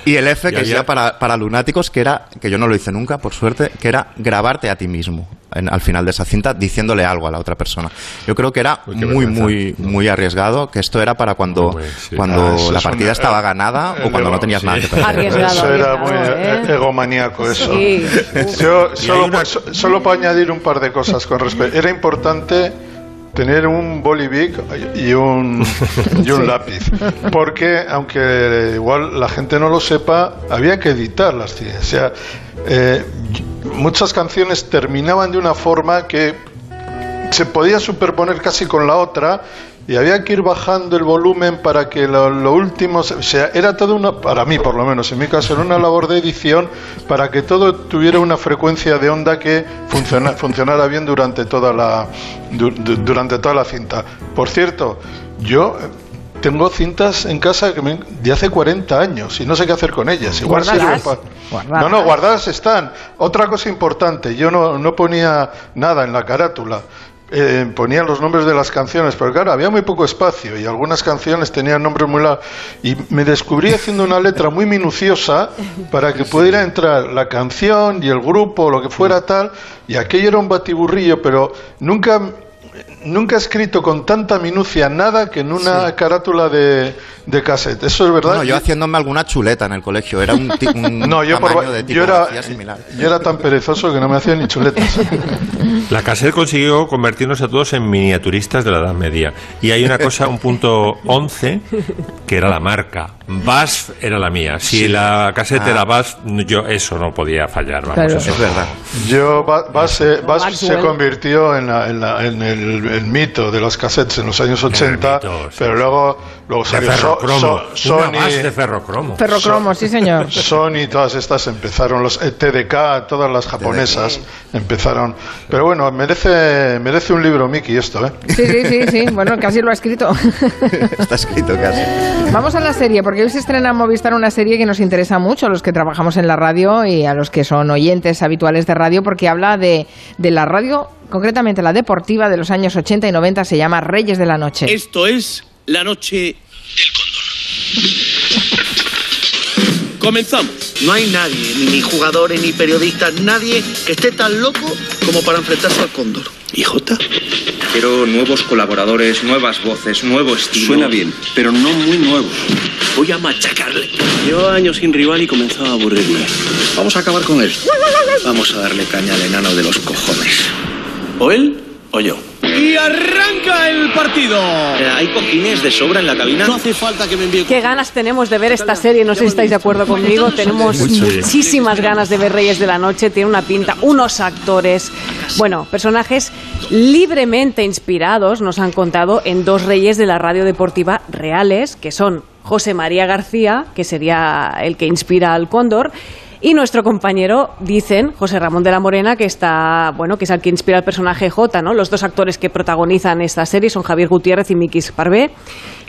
Y el F, que había- ya para, para lunáticos, que era, que yo no lo hice nunca, por suerte, que era grabarte a ti mismo en- al final de esa cinta diciéndole algo a la otra persona. Yo creo que era Uy, muy, vergüenza. muy, muy arriesgado, que esto era para cuando, Muy, sí. cuando Ah, la partida una- estaba ganada o cuando no tenías sí. nada que perder. Arriesgado, Eso era muy arriesgado, ¿eh? egomaníaco eso. Sí. Yo solo, pa- so- solo para añadir un par de cosas con respecto. Era importante tener un bolivic y un, y un lápiz. Porque, aunque igual la gente no lo sepa, había que editar las cine. O sea, eh, muchas canciones terminaban de una forma que se podía superponer casi con la otra y había que ir bajando el volumen para que lo, lo último, o sea, era todo una, para mí por lo menos, en mi caso, era una labor de edición para que todo tuviera una frecuencia de onda que funciona- funcionara bien durante toda la du- du- durante toda la cinta. Por cierto, yo tengo cintas en casa que me- de hace 40 años y no sé qué hacer con ellas. Igual sirven. No, no, guardadas están. Otra cosa importante, yo no, no ponía nada en la carátula. Eh, ponía los nombres de las canciones, pero claro, había muy poco espacio y algunas canciones tenían nombres muy largos. Y me descubrí haciendo una letra muy minuciosa para que pudiera entrar la canción y el grupo, lo que fuera tal, y aquello era un batiburrillo, pero nunca nunca he escrito con tanta minucia nada que en una carátula de, de cassette. Eso es verdad. Bueno, yo haciéndome alguna chuleta en el colegio, era un, un No, yo, por- de yo era, similar. yo era tan perezoso que no me hacía ni chuletas. La cassette consiguió convertirnos a todos en miniaturistas de la Edad Media. Y hay una cosa, un punto 11, que era la marca. BASF era la mía. Si Sí. la cassette Ah. era BASF, yo eso no podía fallar. Vamos, Claro. eso. Es verdad. Yo, Ba- Bas, se- convirtió en, la- en la- en el, el mito de las cassettes en los años 80, pero luego, luego De salió ferrocromo. So- Sony. Bass de ferrocromo. Ferrocromo, sí señor. Sony, todas estas empezaron, los eh, TDK, todas las japonesas empezaron. Pero bueno, merece, merece un libro, Mickey, esto, ¿eh? Sí, sí, sí, sí. Bueno, casi lo ha escrito. Está escrito casi. Vamos a la serie, porque hoy se estrena en Movistar una serie que nos interesa mucho a los que trabajamos en la radio y a los que son oyentes habituales de radio, porque habla de, de la radio, concretamente la deportiva de los años 80 y 90, se llama Reyes de la Noche. Esto es la noche del cóndor. Comenzamos. No hay nadie, ni jugadores, ni periodistas, nadie que esté tan loco como para enfrentarse al cóndor. ¿Y Jota? Quiero nuevos colaboradores, nuevas voces, nuevo estilo. Suena bien, pero no muy nuevo. Voy a machacarle. Llevo años sin rival y comenzaba a aburrirme. Vamos a acabar con él. Vamos a darle caña al enano de los cojones. ¿O él o yo? Y arranca el partido. Eh, ¿Hay cojines de sobra en la cabina? No hace falta que me envíe. Qué ganas tenemos de ver esta serie, no sé si estáis de acuerdo conmigo, tenemos muchísimas ganas de ver Reyes de la Noche, tiene una pinta, unos actores, bueno, personajes libremente inspirados, nos han contado, en dos reyes de la radio deportiva reales, que son José María García, que sería el que inspira al Cóndor, y nuestro compañero, dicen, José Ramón de la Morena, que está, bueno, que es el que inspira al personaje J, ¿no? Los dos actores que protagonizan esta serie son Javier Gutiérrez y Miki Parvé.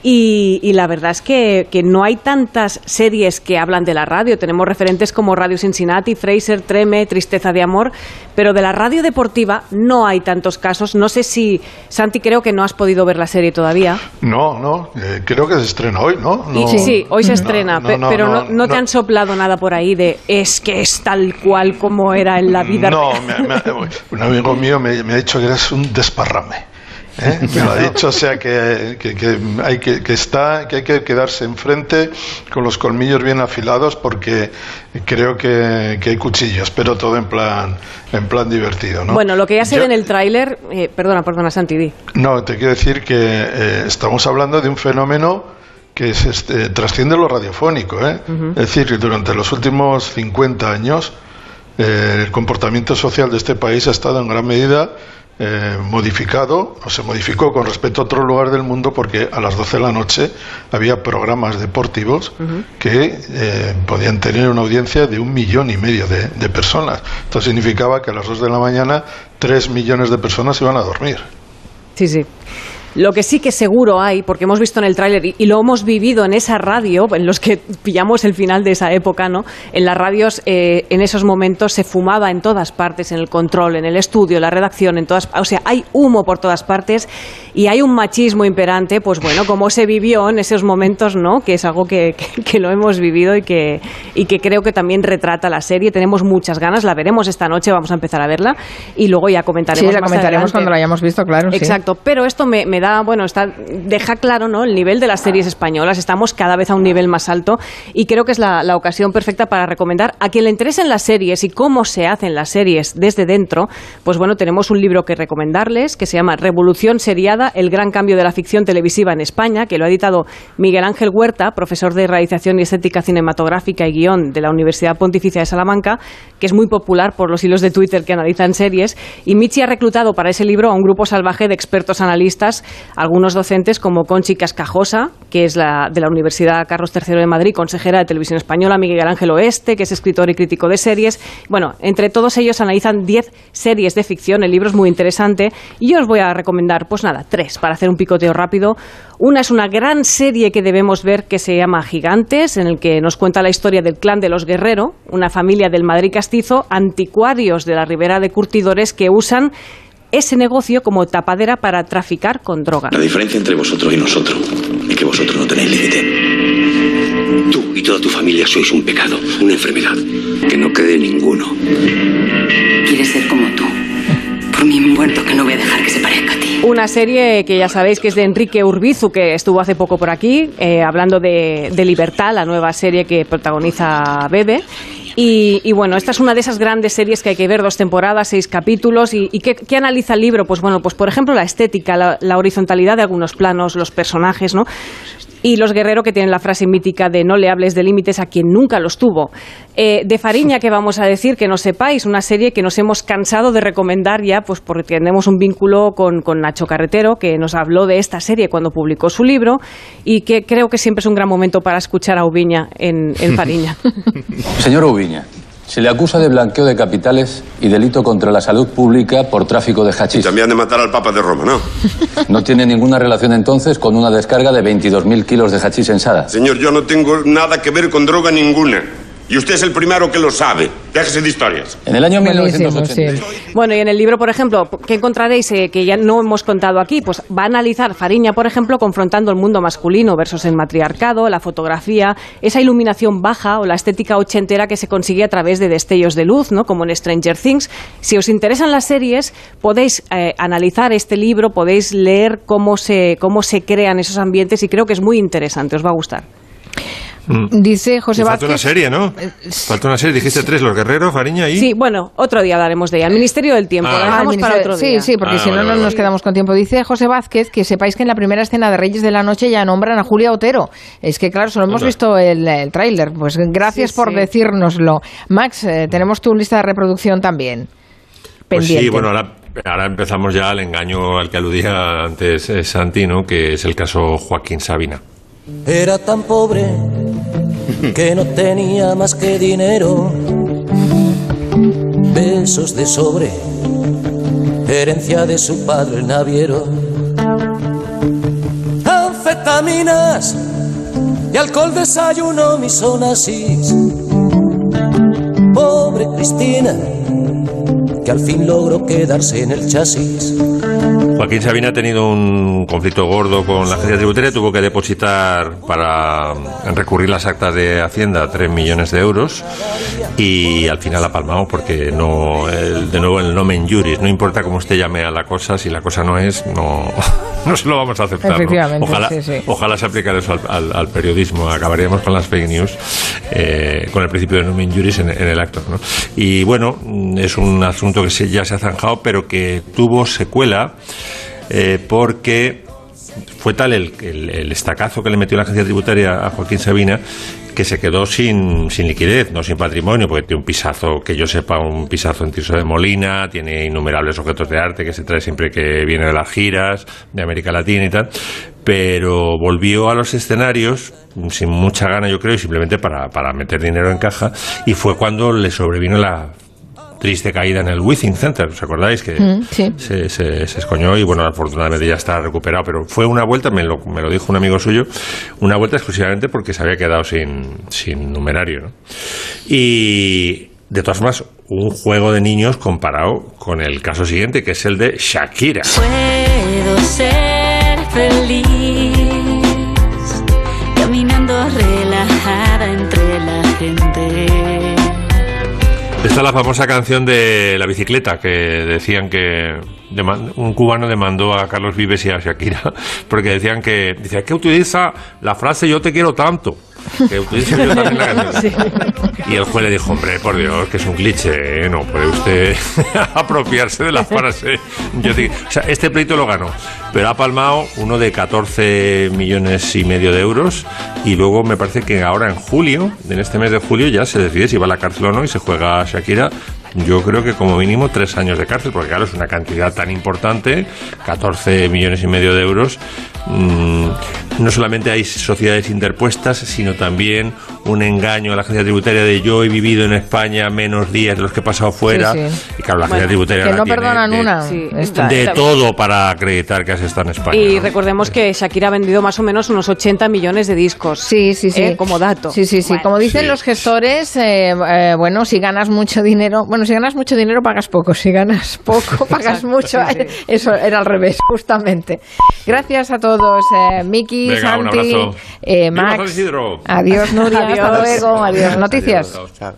Y, y la verdad es que, que no hay tantas series que hablan de la radio. Tenemos referentes como Radio Cincinnati, Fraser, Treme, Tristeza de Amor, pero de la radio deportiva no hay tantos casos. No sé si, Santi, creo que no has podido ver la serie todavía. No, no, eh, creo que se estrena hoy, ¿no? No- sí, sí, hoy se estrena, no, pe- no, pero no, te han soplado nada por ahí de es que es tal cual como era en la vida No, real. me- me- un amigo mío me, me ha dicho que eres un desparrame. ¿Eh? Me lo ha dicho, o sea que, que, que hay que, que está, que hay que quedarse enfrente con los colmillos bien afilados porque creo que, que hay cuchillos, pero todo en plan, en plan divertido, ¿no? Bueno, lo que ya se Yo- ve en el tráiler, eh, perdona, perdona, Santi, di. No, te quiero decir que eh, estamos hablando de un fenómeno que es este, trasciende lo radiofónico. ¿eh? Es decir, que durante los últimos 50 años eh, el comportamiento social de este país ha estado en gran medida eh, modificado, o se modificó con respecto a otro lugar del mundo porque a las 12 de la noche había programas deportivos que eh, podían tener una audiencia de un millón y medio de, de personas. Esto significaba que a las 2 de la mañana 3 millones de personas iban a dormir. Sí, sí. Lo que sí que seguro hay, porque hemos visto en el tráiler y, y lo hemos vivido en esa radio, en los que pillamos el final de esa época, ¿no? En las radios, eh, en esos momentos se fumaba en todas partes, en el control, en el estudio, en la redacción, en todas, o sea, hay humo por todas partes y hay un machismo imperante, pues bueno, como se vivió en esos momentos, ¿no? Que es algo que, que- que lo hemos vivido y que, y que creo que también retrata la serie. Tenemos muchas ganas, la veremos esta noche, vamos a empezar a verla y luego ya comentaremos. Sí, la más comentaremos adelante. cuando la hayamos visto, claro. sí. Exacto, pero esto me, me bueno, está, deja claro ¿no? el nivel de las series españolas. Estamos cada vez a un nivel más alto y creo que es la, la ocasión perfecta para recomendar a quien le interesen las series y cómo se hacen las series desde dentro. Pues bueno, tenemos un libro que recomendarles que se llama Revolución Seriada, el gran cambio de la ficción televisiva en España, que lo ha editado Miguel Ángel Huerta, profesor de realización y estética cinematográfica y guion de la Universidad Pontificia de Salamanca, que es muy popular por los hilos de Twitter que analizan series. Y Michi ha reclutado para ese libro a un grupo salvaje de expertos analistas, algunos docentes como Conchi Cascajosa, que es la de la Universidad Carlos III de Madrid, consejera de Televisión Española, Miguel Ángel Oeste, que es escritor y crítico de series. Bueno, entre todos ellos analizan 10 series de ficción. El libro es muy interesante y yo os voy a recomendar, pues nada, tres para hacer un picoteo rápido. Una es una gran serie que debemos ver que se llama Gigantes, en el que nos cuenta la historia del clan de los Guerrero, una familia del Madrid castizo, anticuarios de la ribera de curtidores que usan ese negocio como tapadera para traficar con droga. La diferencia entre vosotros y nosotros es que vosotros no tenéis límite. Tú y toda tu familia sois un pecado, una enfermedad. Que no quede ninguno. Quieres ser como tú. Por mí mi muerto que no voy a dejar que se parezca a ti. Una serie que ya sabéis que es de Enrique Urbizu, que estuvo hace poco por aquí, eh, hablando de, de Libertad, la nueva serie que protagoniza Bebe. Y, y bueno, esta es una de esas grandes series que hay que ver, dos temporadas, seis capítulos. ¿Y, qué, qué analiza el libro? Pues bueno, pues por ejemplo la estética, la, la horizontalidad de algunos planos, los personajes, ¿no? Y los Guerrero que tienen la frase mítica de no le hables de límites a quien nunca los tuvo. Eh, de Fariña, que vamos a decir? Que no sepáis, una serie que nos hemos cansado de recomendar ya, pues porque tenemos un vínculo con, con Nacho Carretero, que nos habló de esta serie cuando publicó su libro, y que creo que siempre es un gran momento para escuchar a Ubiña en, en Fariña. Señor Ubiña, se le acusa de blanqueo de capitales y delito contra la salud pública por tráfico de hachís. También de matar al Papa de Roma, ¿no? ¿No tiene ninguna relación entonces con una descarga de 22.000 kilos de hachís en Sada? Señor, yo no tengo nada que ver con droga ninguna. Y usted es el primero que lo sabe. Déjese de historias. En el año Buenísimo, 1980. Bueno, y en el libro, por ejemplo, ¿qué encontraréis eh, que ya no hemos contado aquí? Pues va a analizar Fariña, por ejemplo, confrontando el mundo masculino versus el matriarcado, la fotografía, esa iluminación baja o la estética ochentera que se consigue a través de destellos de luz, ¿no? Como en Stranger Things. Si os interesan las series, podéis eh, analizar este libro, podéis leer cómo se, cómo se crean esos ambientes y creo que es muy interesante, os va a gustar. Dice José Y falta Vázquez. una serie, ¿no? Falta una serie. Dijiste tres, Los Guerreros, Fariña y... Sí, bueno, otro día hablaremos de ella. El Ministerio del Tiempo, Ah. la dejamos para otro día. Sí, sí, porque Ah, si no, vale, no vale, nos vale. quedamos con tiempo. Dice José Vázquez que sepáis que en la primera escena de Reyes de la Noche ya nombran a Julia Otero. Es que, claro, solo hemos Anda. visto el, el tráiler. Pues gracias Sí, por sí. decírnoslo. Max, eh, tenemos tu lista de reproducción también. Pues Pendiente. sí, bueno, ahora, ahora empezamos ya al engaño al que aludía antes eh, Santi, ¿no? Que es el caso Joaquín Sabina. Era tan pobre que no tenía más que dinero. Besos de sobre, herencia de su padre el naviero. Anfetaminas y alcohol desayuno mis onasis. Pobre Cristina, que al fin logró quedarse en el chasis. Joaquín Sabina ha tenido un conflicto gordo con la agencia tributaria, tuvo que depositar para mm, recurrir las actas de Hacienda 3 millones de euros y al final ha palmado porque no, el- de nuevo el nomen juris, no importa cómo usted llame a la cosa, si la cosa no es, no, no se lo vamos a aceptar. ¿no? Ojalá, sí, sí. ojalá se aplicara eso al, al- al periodismo, acabaríamos con las fake news, eh, con el principio de nomen juris en, en el acto. ¿no? Y bueno, es un asunto que se- ya se ha zanjado, pero que tuvo secuela eh, porque fue tal el, el, el estacazo que le metió la agencia tributaria a Joaquín Sabina que se quedó sin, sin liquidez, no sin patrimonio, porque tiene un pisazo, que yo sepa, un pisazo en Tirso de Molina, tiene innumerables objetos de arte que se trae siempre que viene de las giras de América Latina y tal, pero volvió a los escenarios sin mucha gana, yo creo, y simplemente para, para meter dinero en caja, y fue cuando le sobrevino la triste caída en el Withing Center, ¿os acordáis? Que Mm, sí. se, se, se escoñó y bueno, afortunadamente ya está recuperado, pero fue una vuelta, me lo, me lo dijo un amigo suyo, una vuelta exclusivamente porque se había quedado sin, sin numerario. ¿no? Y de todas formas, un juego de niños comparado con el caso siguiente, que es el de Shakira. Puedo ser feliz Esta es la famosa canción de la bicicleta que decían que un cubano demandó a Carlos Vives y a Shakira porque decían que decía que utiliza la frase yo te quiero tanto que utiliza yo también la canción y el juez le dijo hombre por Dios que es un cliché ¿eh? no puede usted apropiarse de la frase yo te- o sea este pleito lo ganó pero ha palmado uno de 14 millones y medio de euros y luego me parece que ahora en julio en este mes de julio ya se decide si va a la cárcel o no y se juega Shakira yo creo que como mínimo tres años de cárcel, porque claro, es una cantidad tan importante, 14 millones y medio de euros. Mm, no solamente hay sociedades interpuestas, sino también un engaño a la agencia tributaria de yo he vivido en España menos días de los que he pasado fuera. Sí, sí. Y claro, la Bueno, agencia tributaria Que no tiene perdonan de, una. Sí, Está- de está- todo para acreditar que has estado en España. Y ¿no? recordemos que Shakira ha vendido más o menos unos 80 millones de discos. Sí, sí, sí. Eh, como dato. Sí, sí, sí. Como dicen Sí. los gestores, eh, eh, bueno, si ganas mucho dinero, bueno, si ganas mucho dinero pagas poco, si ganas poco pagas Exacto, mucho. sí, sí. Eso era al revés, justamente. Gracias a todos, eh, Miki, Venga, Santi, eh, ¡Viva San Max. Adiós, Nuria. Hasta Adiós. luego. Adiós. Noticias. Chao.